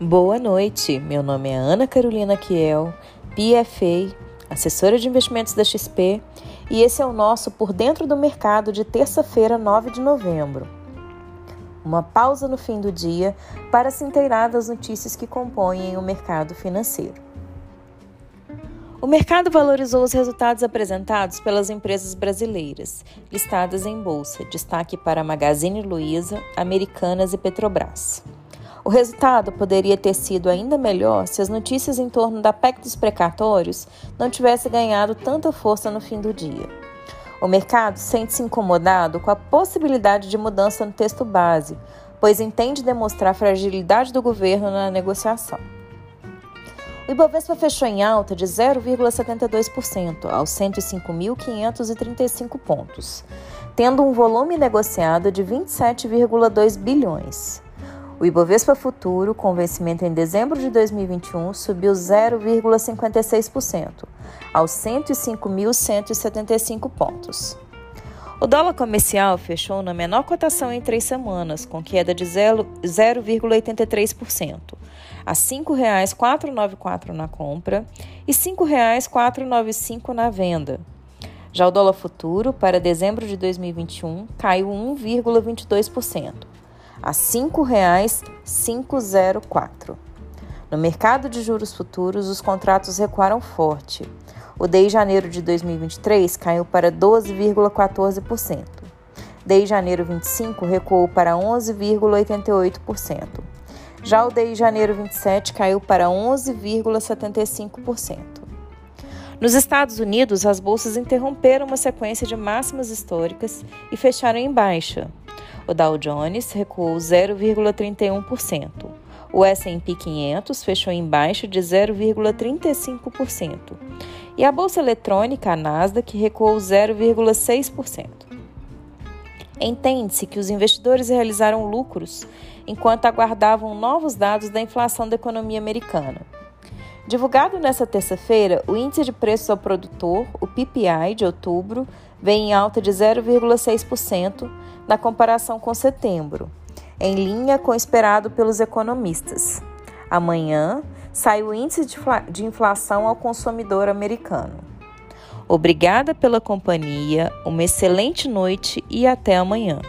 Boa noite, meu nome é Ana Carolina Kiel, PFA, assessora de investimentos da XP, e esse é o nosso Por Dentro do Mercado de terça-feira, 9 de novembro. Uma pausa no fim do dia para se inteirar das notícias que compõem o mercado financeiro. O mercado valorizou os resultados apresentados pelas empresas brasileiras, listadas em bolsa, destaque para Magazine Luiza, Americanas e Petrobras. O resultado poderia ter sido ainda melhor se as notícias em torno da PEC dos precatórios não tivessem ganhado tanta força no fim do dia. O mercado sente-se incomodado com a possibilidade de mudança no texto base, pois entende demonstrar a fragilidade do governo na negociação. O Ibovespa fechou em alta de 0,72% aos 105.535 pontos, tendo um volume negociado de 27,2 bilhões. O Ibovespa Futuro, com vencimento em dezembro de 2021, subiu 0,56% aos 105.175 pontos. O dólar comercial fechou na menor cotação em três semanas, com queda de 0,83%, a R$ 5,494 na compra e R$ 5,495 na venda. Já o dólar futuro, para dezembro de 2021, caiu 1,22%, a R$ 5,504. No mercado de juros futuros, os contratos recuaram forte. O DI janeiro de 2023 caiu para 12,14%. DI janeiro 25 recuou para 11,88%. Já o DI janeiro 27 caiu para 11,75%. Nos Estados Unidos, as bolsas interromperam uma sequência de máximas históricas e fecharam em baixa. O Dow Jones recuou 0,31%. O S&P 500 fechou em baixa de 0,35%. E a bolsa eletrônica, a Nasdaq, recuou 0,6%. Entende-se que os investidores realizaram lucros enquanto aguardavam novos dados da inflação da economia americana. Divulgado nesta terça-feira, o índice de preços ao produtor, o PPI de outubro, vem em alta de 0,6% na comparação com setembro, em linha com o esperado pelos economistas. Amanhã sai o índice de inflação ao consumidor americano. Obrigada pela companhia, uma excelente noite e até amanhã.